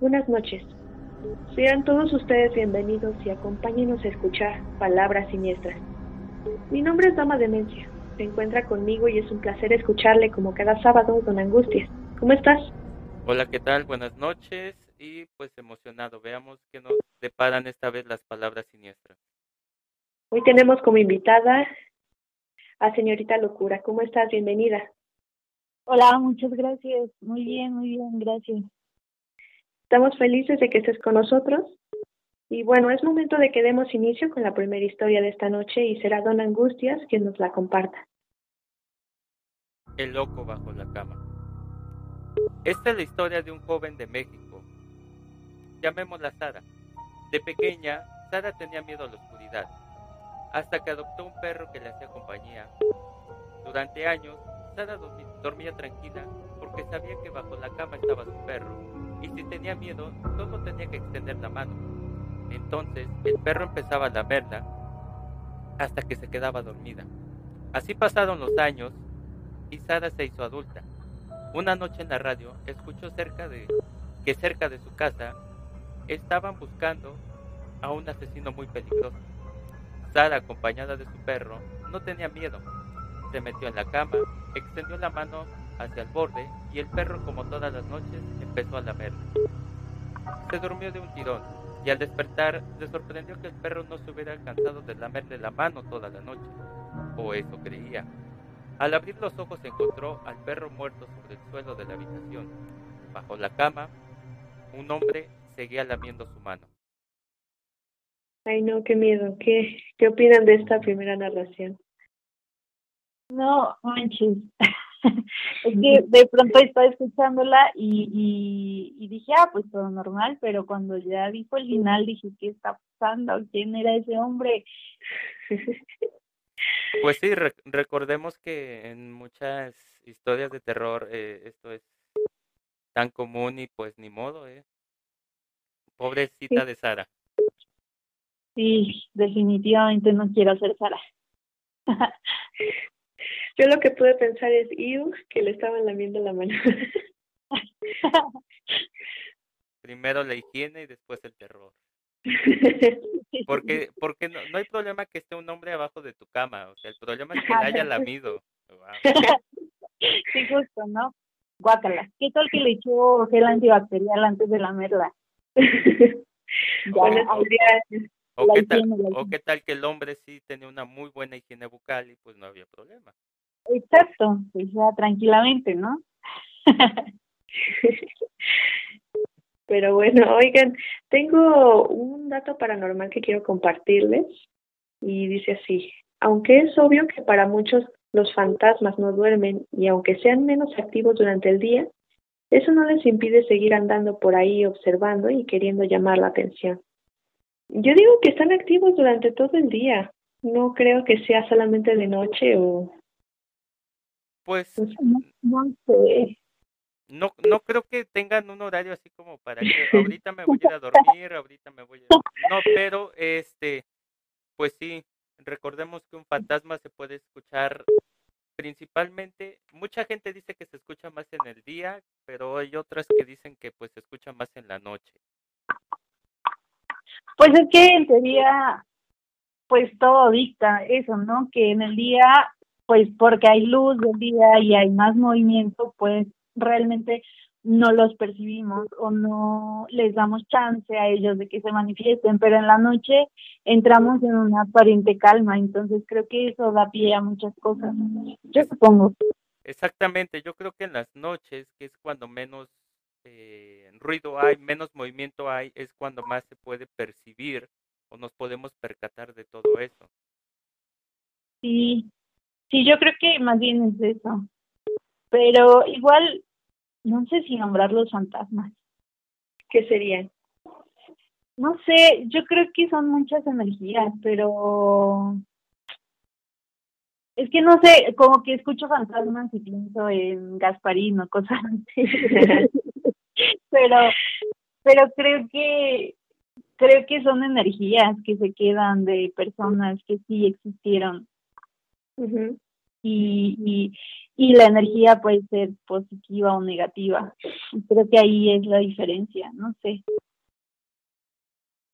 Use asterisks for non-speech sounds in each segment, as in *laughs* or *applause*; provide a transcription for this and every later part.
Buenas noches. Sean todos ustedes bienvenidos y acompáñenos a escuchar Palabras Siniestras. Mi nombre es Dama Demencia. Se encuentra conmigo y es un placer escucharle como cada sábado, don Angustias. ¿Cómo estás? Hola, ¿qué tal? Buenas noches y pues emocionado. Veamos qué nos deparan esta vez las palabras siniestras. Hoy tenemos como invitada a señorita Locura. ¿Cómo estás? Bienvenida. Hola, muchas gracias. Muy bien, muy bien, gracias. Estamos felices de que estés con nosotros. Y bueno, es momento de que demos inicio con la primera historia de esta noche y será Don Angustias quien nos la comparta. El loco bajo la cama. Esta es la historia de un joven de México. Llamémosla Sara. De pequeña, Sara tenía miedo a la oscuridad, hasta que adoptó un perro que le hacía compañía. Durante años, Sara dormía tranquila porque sabía que bajo la cama estaba su perro y si tenía miedo, solo tenía que extender la mano. Entonces el perro empezaba a lamerla hasta que se quedaba dormida. Así pasaron los años y Sara se hizo adulta. Una noche en la radio escuchó cerca de que cerca de su casa estaban buscando a un asesino muy peligroso. Sara, acompañada de su perro, no tenía miedo. Se metió en la cama, extendió la mano hacia el borde y el perro, como todas las noches, empezó a lamer. Se durmió de un tirón y al despertar le sorprendió que el perro no se hubiera cansado de lamerle la mano toda la noche, o eso creía. Al abrir los ojos encontró al perro muerto sobre el suelo de la habitación. Bajo la cama, un hombre seguía lamiendo su mano. Ay, no, qué miedo. ¿Qué, qué opinan de esta primera narración? No, manches. *laughs* es que de pronto estaba escuchándola y, y, dije, ah, pues todo normal, pero cuando ya dijo el final dije, ¿qué está pasando? ¿Quién era ese hombre? *laughs* Pues sí, recordemos que en muchas historias de terror eh, esto es tan común y pues ni modo, ¿eh? Pobrecita de Sara. Sí, definitivamente no quiero ser Sara. *laughs* Yo lo que pude pensar es, Iu, que le estaban lamiendo la mano. *laughs* Primero la higiene y después el terror. *laughs* Porque, porque no, no hay problema que esté un hombre abajo de tu cama, o sea, el problema es que le haya lamido. *laughs* Sí, justo, ¿no? Guácala. ¿Qué tal que le echó gel antibacterial antes de lamerla? o, qué tal, o qué tal que el hombre sí tenía una muy buena higiene bucal y pues no había problema. Exacto, pues ya tranquilamente, ¿no? *laughs* Pero bueno, oigan, tengo un dato paranormal que quiero compartirles y dice así, aunque es obvio que para muchos los fantasmas no duermen y aunque sean menos activos durante el día, eso no les impide seguir andando por ahí observando y queriendo llamar la atención. Yo digo que están activos durante todo el día. No creo que sea solamente de noche o pues, pues no, sé. No, no creo que tengan un horario así como para que ahorita me voy a ir a dormir, ahorita me voy a... No, pero este, pues sí, recordemos que un fantasma se puede escuchar principalmente, mucha gente dice que se escucha más en el día, pero hay otras que dicen que pues se escucha más en la noche. Pues es que en teoría, pues todo dicta eso, ¿no? Que en el día pues porque hay luz del día y hay más movimiento, pues realmente no los percibimos o no les damos chance a ellos de que se manifiesten, pero en la noche entramos en una aparente calma, entonces creo que eso da pie a muchas cosas, yo supongo. Exactamente, yo creo que en las noches, que es cuando menos eh, ruido hay, menos movimiento hay, es cuando más se puede percibir o nos podemos percatar de todo eso. Sí, Sí, yo creo que más bien es eso. Pero igual, no sé si nombrar los fantasmas. ¿Qué serían? No sé, yo creo que son muchas energías, pero es que no sé, como que escucho fantasmas y pienso en Gasparino, cosas así. *laughs* pero, pero creo que creo que son energías que se quedan de personas que sí existieron y, y, y la energía puede ser positiva o negativa. Creo que ahí es la diferencia, no sé.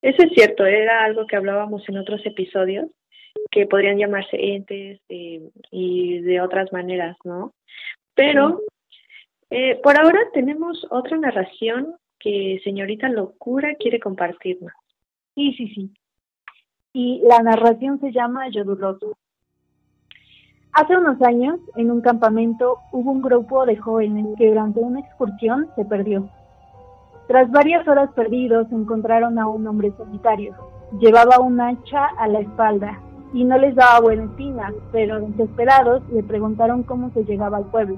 Eso es cierto, era algo que hablábamos en otros episodios, que podrían llamarse entes eh, y de otras maneras, ¿no? Pero eh, por ahora tenemos otra narración que señorita Locura quiere compartirnos. Sí, sí, sí. Y la narración se llama Yoduloso. Hace unos años, en un campamento, hubo un grupo de jóvenes que durante una excursión se perdió. Tras varias horas perdidos, encontraron a un hombre solitario. Llevaba un hacha a la espalda y no les daba buena espina, pero desesperados le preguntaron cómo se llegaba al pueblo.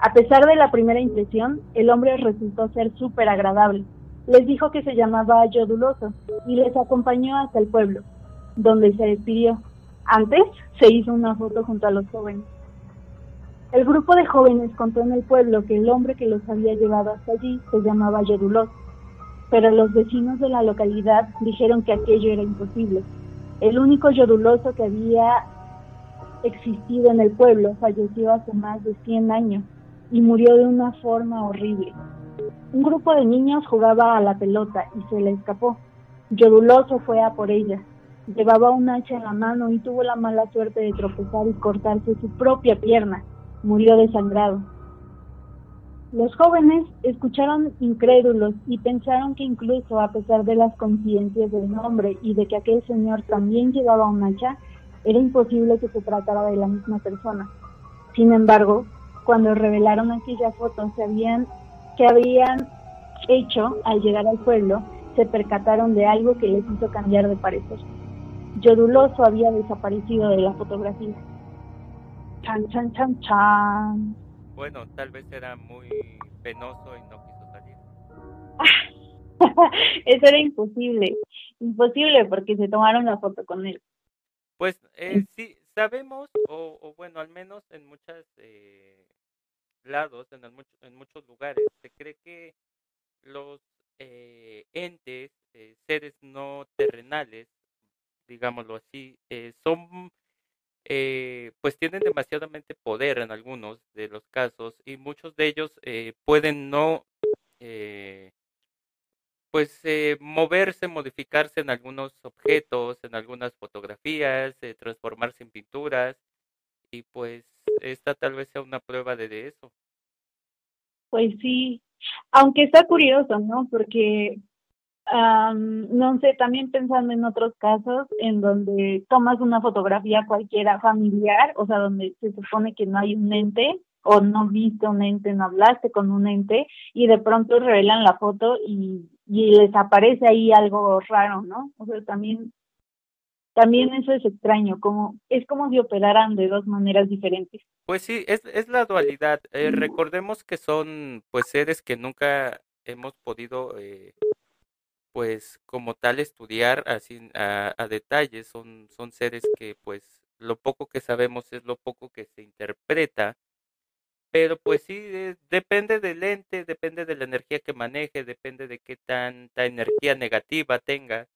A pesar de la primera impresión, el hombre resultó ser súper agradable. Les dijo que se llamaba Yoduloso y les acompañó hasta el pueblo, donde se despidió. Antes se hizo una foto junto a los jóvenes. El grupo de jóvenes contó en el pueblo que el hombre que los había llevado hasta allí se llamaba Yoduloso, pero los vecinos de la localidad dijeron que aquello era imposible. El único Yoduloso que había existido en el pueblo falleció hace más de 100 años y murió de una forma horrible. Un grupo de niños jugaba a la pelota y se le escapó. Yoduloso fue a por ella. Llevaba un hacha en la mano y tuvo la mala suerte de tropezar y cortarse su propia pierna. Murió desangrado. Los jóvenes escucharon incrédulos y pensaron que incluso a pesar de las conciencias del nombre y de que aquel señor también llevaba un hacha, era imposible que se tratara de la misma persona. Sin embargo, cuando revelaron aquella foto sabían que habían hecho al llegar al pueblo, se percataron de algo que les hizo cambiar de parecer. Yoduloso había desaparecido de la fotografía. Chan, chan, chan, chan. Bueno, tal vez era muy penoso y no quiso salir. *laughs* Eso era imposible. Imposible porque se tomaron la foto con él. Pues eh, sí, sabemos, o, o, bueno, al menos en muchas eh, lados, en, el, en muchos lugares, se cree que los eh, entes, eh, seres no terrenales, digámoslo así, eh, son, eh, pues tienen demasiadamente poder en algunos de los casos y muchos de ellos eh, pueden no, eh, pues eh, moverse, modificarse en algunos objetos, en algunas fotografías, transformarse en pinturas y pues esta tal vez sea una prueba de, de eso. Pues sí, aunque está curioso, ¿no? Porque um, no sé, también pensando en otros casos en donde tomas una fotografía cualquiera familiar, o sea, donde se supone que no hay un ente o no viste un ente, no hablaste con un ente y de pronto revelan la foto y, y les aparece ahí algo raro, ¿no? O sea, también también eso es extraño, como es como si operaran de dos maneras diferentes. Pues sí, es, es la dualidad. Eh, recordemos que son pues seres que nunca hemos podido eh, pues como tal estudiar así a, a detalle. Son, son seres que pues lo poco que sabemos es lo poco que se interpreta. Pero pues sí, depende del ente, depende de la energía que maneje, depende de qué tanta energía negativa tenga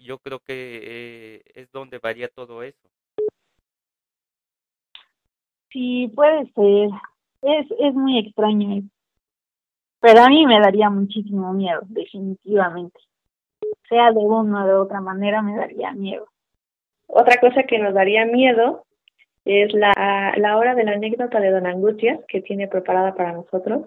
yo creo que eh, es donde varía todo eso. Sí, puede ser. Es, es muy extraño. Pero a mí me daría muchísimo miedo, definitivamente. Sea de una o de otra manera, me daría miedo. Otra cosa que nos daría miedo es la, la hora de la anécdota de Don Angustias que tiene preparada para nosotros.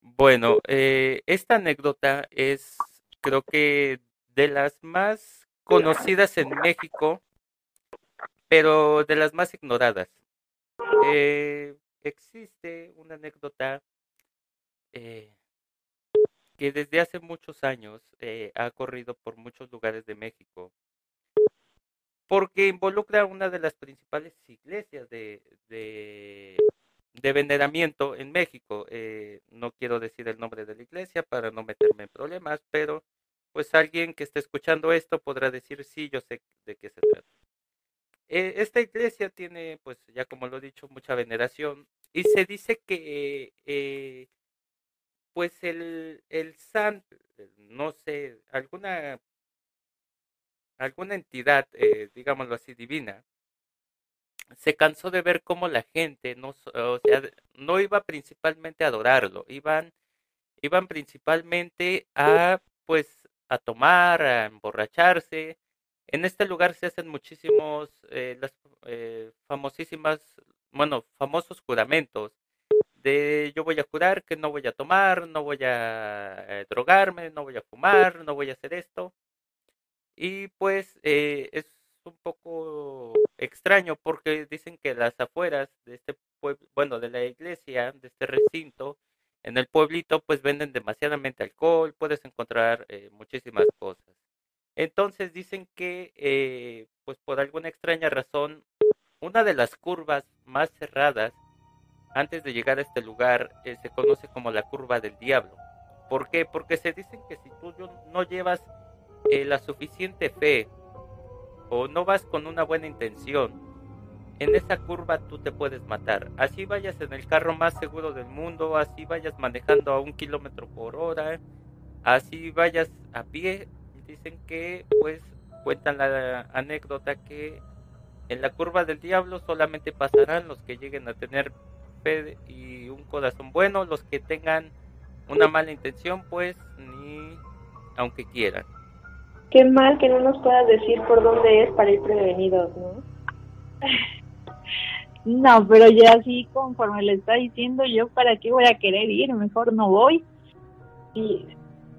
Bueno, eh, esta anécdota es, creo que de las más conocidas en México, pero de las más ignoradas. Eh, existe una anécdota eh, que desde hace muchos años eh, ha corrido por muchos lugares de México, porque involucra una de las principales iglesias de, de, veneramiento en México. Eh, no quiero decir el nombre de la iglesia para no meterme en problemas, pero pues alguien que esté escuchando esto podrá decir, sí, yo sé de qué se trata. Eh, esta iglesia tiene, pues ya como lo he dicho, mucha veneración y se dice que, eh, pues el, el santo, no sé, alguna, alguna entidad, eh, digámoslo así, divina, se cansó de ver cómo la gente no, o sea, no iba principalmente a adorarlo, iban, iban principalmente a, pues, a tomar, a emborracharse. En este lugar se hacen muchísimos, eh, las eh, famosísimas, bueno, famosos juramentos de yo voy a jurar que no voy a tomar, no voy a eh, drogarme, no voy a fumar, no voy a hacer esto. Y pues eh, es un poco extraño porque dicen que las afueras de este pueblo, bueno, de la iglesia, de este recinto, en el pueblito, pues venden demasiadamente alcohol, puedes encontrar eh, muchísimas cosas. Entonces dicen que, pues por alguna extraña razón, una de las curvas más cerradas antes de llegar a este lugar eh, se conoce como la curva del diablo. ¿Por qué? Porque se dicen que si tú no llevas la suficiente fe o no vas con una buena intención, en esa curva tú te puedes matar. Así vayas en el carro más seguro del mundo, así vayas manejando a un kilómetro por hora, así vayas a pie. Dicen que, pues, cuentan la anécdota que en la curva del diablo solamente pasarán los que lleguen a tener fe y un corazón bueno, los que tengan una mala intención, pues, ni aunque quieran. Qué mal que no nos puedas decir por dónde es para ir prevenidos, ¿no? *laughs* No, pero ya así conforme le está diciendo yo, ¿para qué voy a querer ir? Mejor no voy. Y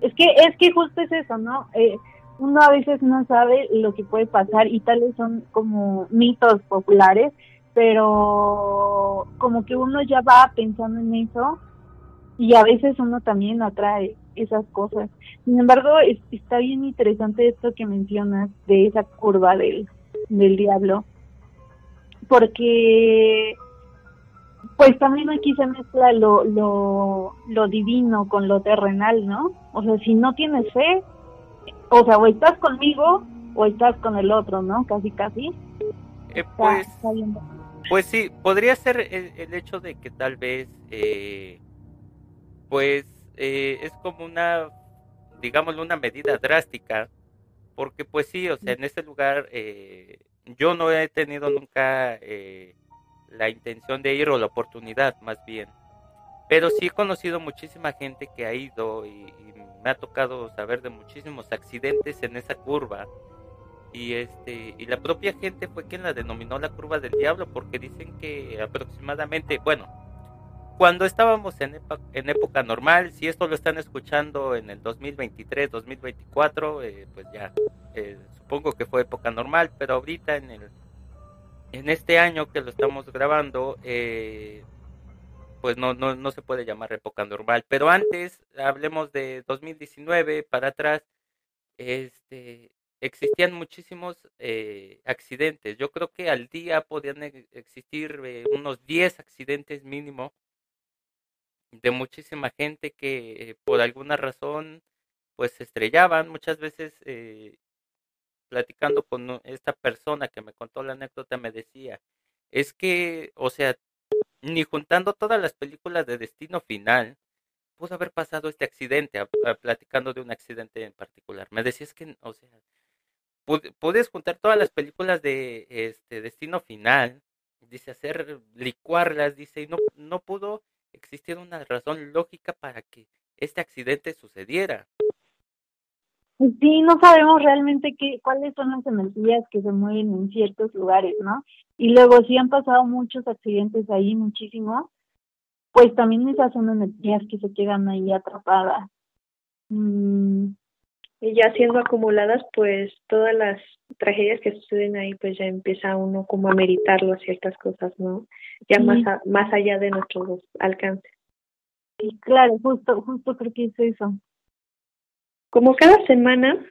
es que es que justo es eso, ¿no? Eh, uno a veces no sabe lo que puede pasar y tal vez son como mitos populares, pero como que uno ya va pensando en eso y a veces uno también atrae esas cosas. Sin embargo, está bien interesante esto que mencionas de esa curva del, del diablo, porque pues también aquí se mezcla lo, lo, lo divino con lo terrenal, ¿no? O sea, si no tienes fe, o sea, o estás conmigo o estás con el otro, ¿no? Casi, casi. Eh, pues, pues sí, podría ser el, el, hecho de que tal vez, eh, pues eh, es como una, digamos, una medida drástica, porque pues sí, o sea, en ese lugar eh, yo no he tenido nunca eh, la intención de ir o la oportunidad más bien, pero sí he conocido muchísima gente que ha ido y, me ha tocado saber de muchísimos accidentes en esa curva y este y la propia gente fue quien la denominó la curva del diablo porque dicen que aproximadamente bueno cuando estábamos en, en época normal, si esto lo están escuchando en el 2023, 2024, eh, pues ya eh, supongo que fue época normal, pero ahorita en el en este año que lo estamos grabando, eh, pues no, no, no se puede llamar época normal. Pero antes, hablemos de 2019 para atrás, este, existían muchísimos eh, accidentes. Yo creo que al día podían existir eh, unos 10 accidentes mínimo de muchísima gente que por alguna razón pues se estrellaban muchas veces eh, platicando con esta persona que me contó la anécdota me decía es que o sea ni juntando todas las películas de destino final pudo haber pasado este accidente platicando de un accidente en particular me decía es que o sea puedes juntar todas las películas de este destino final dice hacer licuarlas dice y no no pudo existiera una razón lógica para que este accidente sucediera. Sí, no sabemos realmente qué, cuáles son las energías que se mueven en ciertos lugares, ¿no? Y luego si han pasado muchos accidentes ahí, muchísimos, pues también esas son energías que se quedan ahí atrapadas. Mm, y ya siendo acumuladas, pues todas las tragedias que suceden ahí, pues ya empieza uno como a meditarlo a ciertas cosas, ¿no? Ya más, más allá de nuestros alcances. Sí, claro, justo, justo creo que es eso. Como cada semana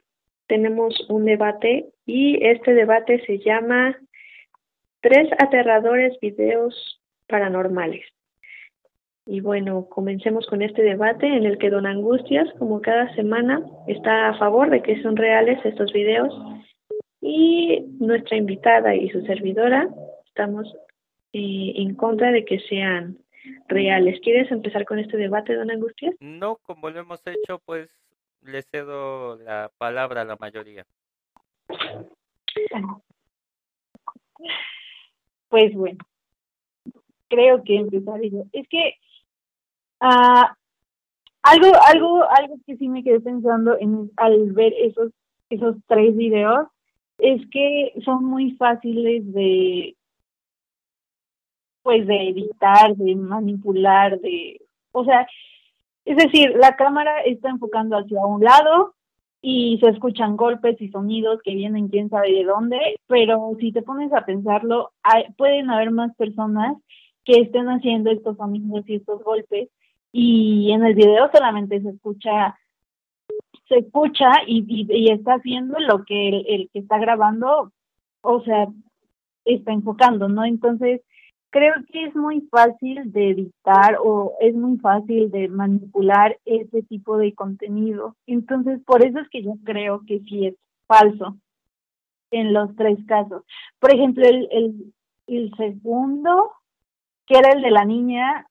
tenemos un debate y este debate se llama Tres aterradores videos paranormales. Y bueno, comencemos con este debate en el que Don Angustias, como cada semana, está a favor de que son reales estos videos y nuestra invitada y su servidora estamos eh, en contra de que sean reales. ¿Quieres empezar con este debate, Don Angustias? No, como lo hemos hecho, pues le cedo la palabra a la mayoría. Pues bueno, creo que empezaré yo. Es que ah, algo, algo, algo que sí me quedé pensando en, al ver esos, esos tres videos es que son muy fáciles de pues de editar, de manipular, de o sea, es decir, la cámara está enfocando hacia un lado y se escuchan golpes y sonidos que vienen quién sabe de dónde, pero si te pones a pensarlo, pueden haber más personas que estén haciendo estos sonidos y estos golpes y en el video solamente se escucha se escucha y, y, está haciendo lo que el, el, que está grabando, o sea, está enfocando, ¿no? Entonces, creo que es muy fácil de editar o es muy fácil de manipular ese tipo de contenido. Entonces, por eso es que yo creo que sí es falso en los tres casos. Por ejemplo, el, el, el segundo, que era el de la niña,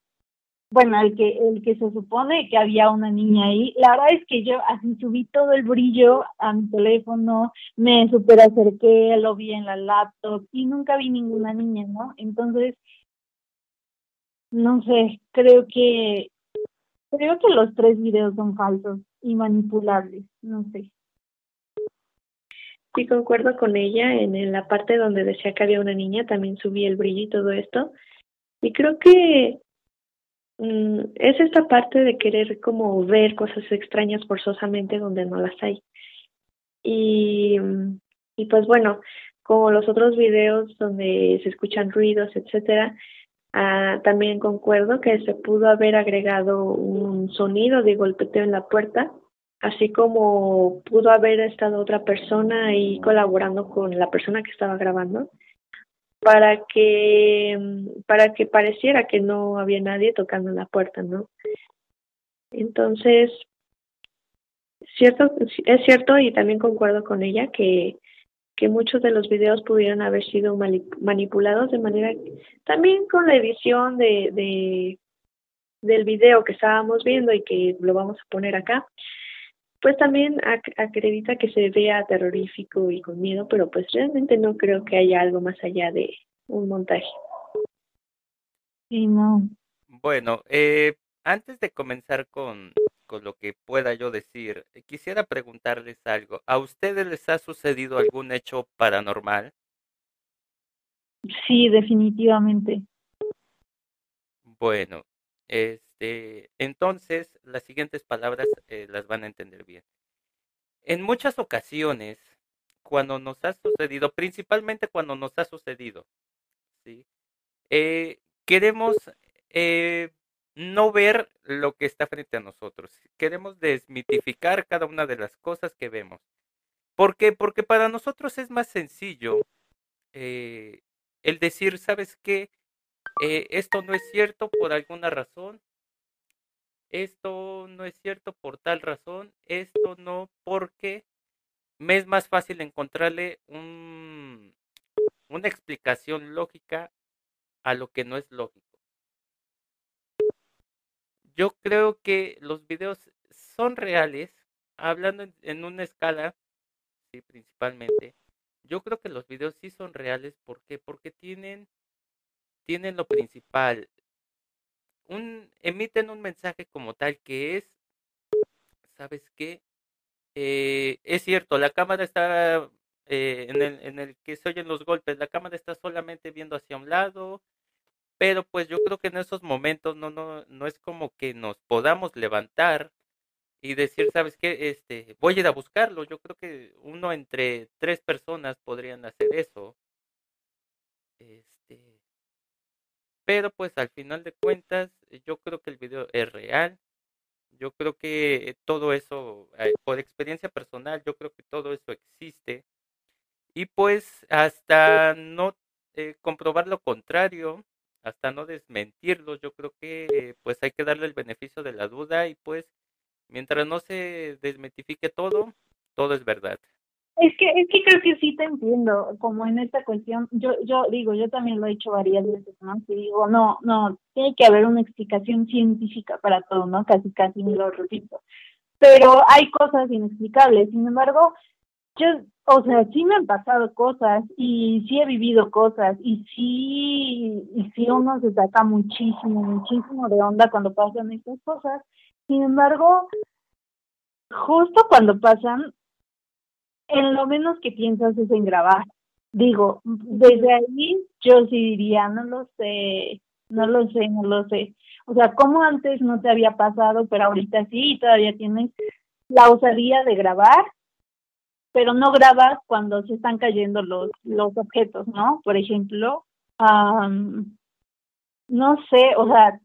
bueno, el que, el que se supone que había una niña ahí, la verdad es que yo así subí todo el brillo a mi teléfono, me super acerqué, lo vi en la laptop y nunca vi ninguna niña, ¿no? Entonces, no sé, creo que, creo que los tres videos son falsos y manipulables, no sé. Sí, concuerdo con ella en la parte donde decía que había una niña, también subí el brillo y todo esto. Y creo que Mm, es esta parte de querer como ver cosas extrañas forzosamente donde no las hay. Y, y pues bueno, como los otros videos donde se escuchan ruidos, etcétera, ah, también concuerdo que se pudo haber agregado un sonido de golpeteo en la puerta, así como pudo haber estado otra persona ahí colaborando con la persona que estaba grabando para que para que pareciera que no había nadie tocando la puerta, ¿no? Entonces, cierto es cierto y también concuerdo con ella que que muchos de los videos pudieron haber sido manipulados de manera también con la edición de, de del video que estábamos viendo y que lo vamos a poner acá pues también acredita que se vea terrorífico y con miedo, pero pues realmente no creo que haya algo más allá de un montaje. Sí, no. Bueno, eh, antes de comenzar con, con lo que pueda yo decir, quisiera preguntarles algo. ¿A ustedes les ha sucedido algún hecho paranormal? Sí, definitivamente. Bueno, es este, entonces, las siguientes palabras eh, las van a entender bien. En muchas ocasiones, cuando nos ha sucedido, principalmente cuando nos ha sucedido, ¿sí? Eh, queremos eh, no ver lo que está frente a nosotros. Queremos desmitificar cada una de las cosas que vemos. ¿Por qué? Porque para nosotros es más sencillo el decir, ¿sabes qué? esto no es cierto por alguna razón esto no es cierto por tal razón, esto no porque me es más fácil encontrarle un, una explicación lógica a lo que no es lógico. Yo creo que los videos son reales, hablando en, una escala, sí, principalmente. Yo creo que los videos sí son reales, ¿por qué? Porque tienen, tienen lo principal, un, emiten un mensaje como tal que es, ¿sabes qué? Eh, es cierto, la cámara está eh, en, el, en el que se oyen los golpes, la cámara está solamente viendo hacia un lado, pero pues yo creo que en esos momentos no, no, no es como que nos podamos levantar y decir, ¿sabes qué? Este, voy a ir a buscarlo. Yo creo que uno entre tres personas podrían hacer eso. Este, pero pues al final de cuentas, eh, yo creo que el video es real. Yo creo que todo eso, eh, por experiencia personal, yo creo que todo eso existe. Y pues hasta no eh, comprobar lo contrario, hasta no desmentirlo, yo creo que pues hay que darle el beneficio de la duda y pues mientras no se desmentifique todo, todo es verdad. Es que, es que creo que sí te entiendo, como en esta cuestión, yo, yo digo, yo también lo he dicho varias veces, ¿no? Que digo, no, no, tiene que haber una explicación científica para todo, ¿no? Casi, casi me lo repito. Pero hay cosas inexplicables, sin embargo, yo, o sea, sí me han pasado cosas y sí he vivido cosas y sí, y sí uno se saca muchísimo, muchísimo de onda cuando pasan estas cosas. Sin embargo, justo cuando pasan, en lo menos que piensas es en grabar. Digo, desde ahí yo sí diría, no lo sé, no lo sé, no lo sé. O sea, como antes no te había pasado, pero ahorita sí, todavía tienes la osadía de grabar, pero no grabas cuando se están cayendo los, los objetos, ¿no? Por ejemplo, no sé, o sea,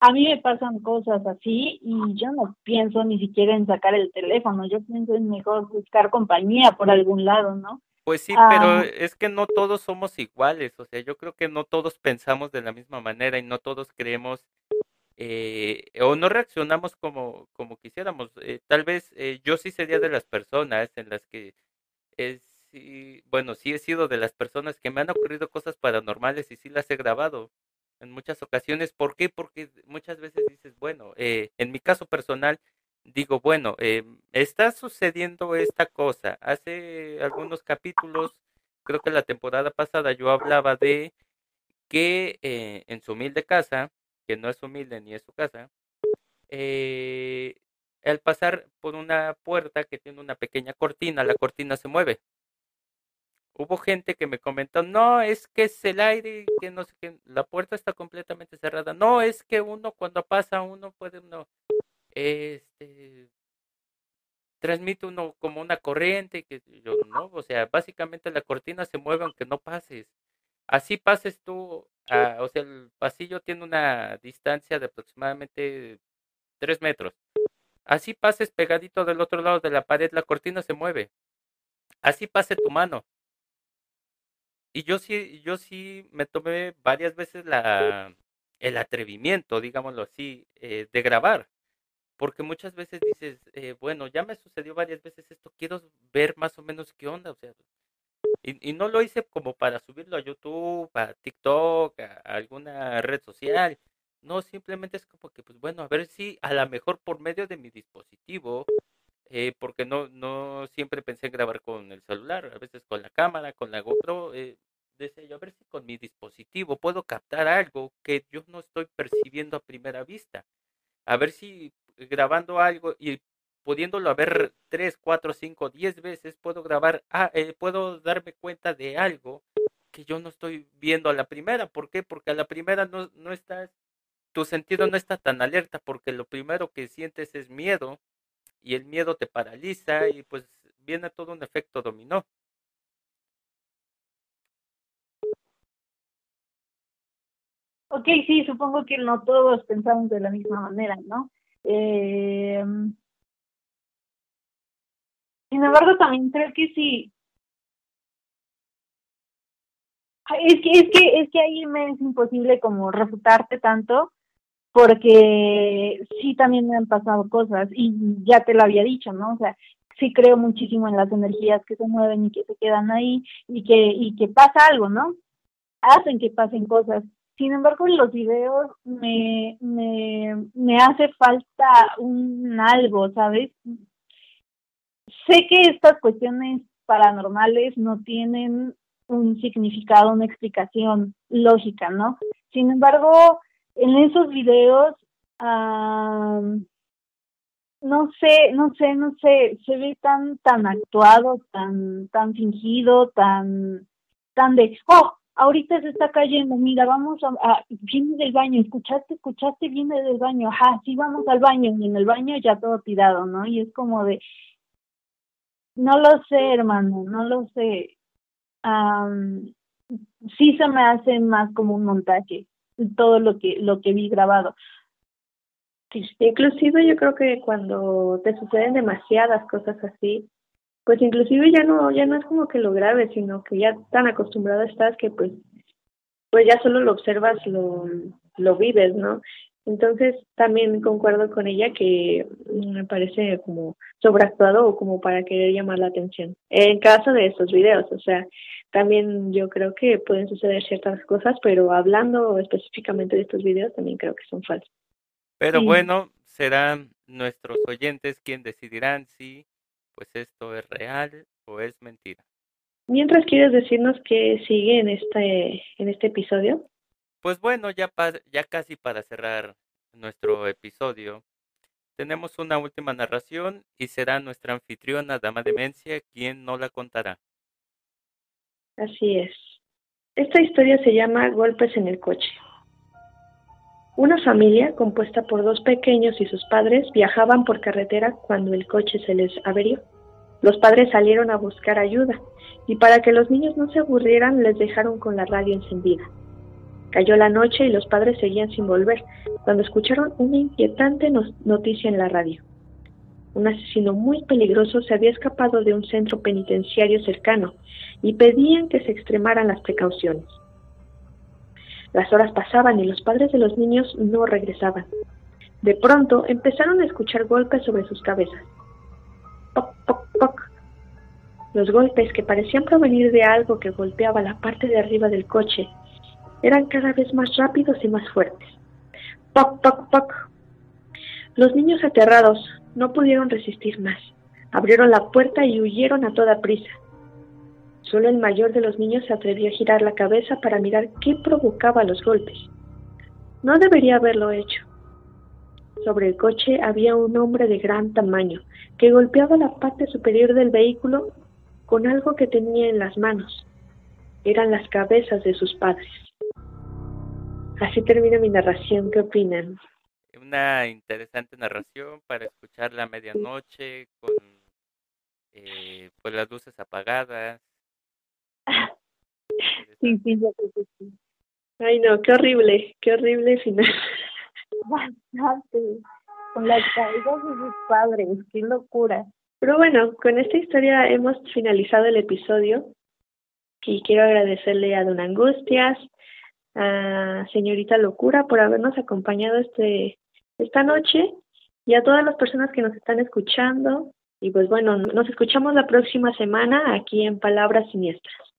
a mí me pasan cosas así y yo no pienso ni siquiera en sacar el teléfono, yo pienso en mejor buscar compañía por algún lado, ¿no? Pues sí, pero es que no todos somos iguales, o sea, yo creo que no todos pensamos de la misma manera y no todos creemos eh, o no reaccionamos como, como quisiéramos. Eh, tal vez eh, yo sí sería de las personas en las que, sí, bueno, sí he sido de las personas que me han ocurrido cosas paranormales y sí las he grabado en muchas ocasiones. ¿Por qué? Porque muchas veces dices, bueno, en mi caso personal, digo, bueno, está sucediendo esta cosa. Hace algunos capítulos, creo que la temporada pasada yo hablaba de que en su humilde casa, que no es humilde ni es su casa, eh, al pasar por una puerta que tiene una pequeña cortina, la cortina se mueve. Hubo gente que me comentó, no, es que es el aire, que no sé qué, la puerta está completamente cerrada. No, es que uno cuando pasa, uno puede, uno, este, transmite uno como una corriente, que yo no, o sea, básicamente la cortina se mueve aunque no pases. Así pases tú Ah, o sea, el pasillo tiene una distancia de aproximadamente 3 metros. Así pases pegadito del otro lado de la pared, la cortina se mueve. Así pase tu mano. Y yo sí, yo sí me tomé varias veces la, el atrevimiento, digámoslo así, eh, de grabar. Porque muchas veces dices, eh, bueno, ya me sucedió varias veces esto, quiero ver más o menos qué onda. O sea, y, no lo hice como para subirlo a YouTube, a TikTok, a, alguna red social. No, simplemente es como que, pues bueno, a ver si a lo mejor por medio de mi dispositivo, eh, porque no, no siempre pensé en grabar con el celular, a veces con la cámara, con la GoPro, eh, decía yo, a ver si con mi dispositivo puedo captar algo que yo no estoy percibiendo a primera vista. A ver si grabando algo y pudiéndolo ver tres, cuatro, cinco, diez veces, puedo grabar, ah, eh, puedo darme cuenta de algo que yo no estoy viendo a la primera. ¿Por qué? Porque a la primera no, no estás, tu sentido no está tan alerta, porque lo primero que sientes es miedo y el miedo te paraliza y pues viene todo un efecto dominó. Ok, sí, supongo que no todos pensamos de la misma manera, ¿no? Eh, sin embargo, también creo que sí. Es que, es que, es que ahí me es imposible como refutarte tanto, porque sí también me han pasado cosas, y ya te lo había dicho, ¿no? O sea, sí creo muchísimo en las energías que se mueven y que se quedan ahí, y que, y que pasa algo, ¿no? Hacen que pasen cosas. Sin embargo, en los videos me, me, me hace falta un algo, ¿sabes? sé que estas cuestiones paranormales no tienen un significado, una explicación lógica, ¿no? Sin embargo, en esos videos, no sé, no sé, no sé, se ve tan, tan actuado, tan, tan fingido, tan, tan de, oh, ahorita se está cayendo, mira, vamos a, viene del baño, escuchaste, escuchaste, viene del baño, ajá, sí, vamos al baño, y en el baño ya todo tirado, ¿no? Y es como de, no lo sé, hermano, no lo sé. sí se me hace más como un montaje todo lo que lo que vi grabado. Inclusive yo creo que cuando te suceden demasiadas cosas así, pues inclusive ya no ya no es como que lo grabes, sino que ya tan acostumbrado estás que pues pues ya solo lo observas, lo lo vives, ¿no? Entonces también concuerdo con ella que me parece como sobreactuado o como para querer llamar la atención. En caso de estos videos, o sea, también yo creo que pueden suceder ciertas cosas, pero hablando específicamente de estos videos también creo que son falsos. Pero bueno, serán nuestros oyentes quienes decidirán si pues esto es real o es mentira. Mientras quieres decirnos qué sigue en este en este episodio. Pues bueno, ya ya casi para cerrar nuestro episodio, tenemos una última narración y será nuestra anfitriona Dama Demencia quien nos la contará. Así es. Esta historia se llama Golpes en el coche. Una familia compuesta por dos pequeños y sus padres viajaban por carretera cuando el coche se les averió. Los padres salieron a buscar ayuda y para que los niños no se aburrieran les dejaron con la radio encendida. Cayó la noche y los padres seguían sin volver cuando escucharon una inquietante noticia en la radio. Un asesino muy peligroso se había escapado de un centro penitenciario cercano y pedían que se extremaran las precauciones. Las horas pasaban y los padres de los niños no regresaban. De pronto empezaron a escuchar golpes sobre sus cabezas. Poc, poc, poc. Los golpes, que parecían provenir de algo que golpeaba la parte de arriba del coche, eran cada vez más rápidos y más fuertes. Poc, poc, poc. Los niños aterrados no pudieron resistir más. Abrieron la puerta y huyeron a toda prisa. Solo el mayor de los niños se atrevió a girar la cabeza para mirar qué provocaba los golpes. No debería haberlo hecho. Sobre el coche había un hombre de gran tamaño que golpeaba la parte superior del vehículo con algo que tenía en las manos. Eran las cabezas de sus padres. Así termina mi narración. ¿Qué opinan? Una interesante narración para escuchar la medianoche con eh, pues las luces apagadas. Sí, sí, sí, sí. Ay, no, qué horrible, qué horrible final. *laughs* Bastante. Con las cabezas de sus padres, qué locura. Pero bueno, con esta historia hemos finalizado el episodio y quiero agradecerle a Don Angustias, a señorita Locura por habernos acompañado este esta noche y a todas las personas que nos están escuchando. Y pues bueno, nos escuchamos la próxima semana aquí en Palabras Siniestras.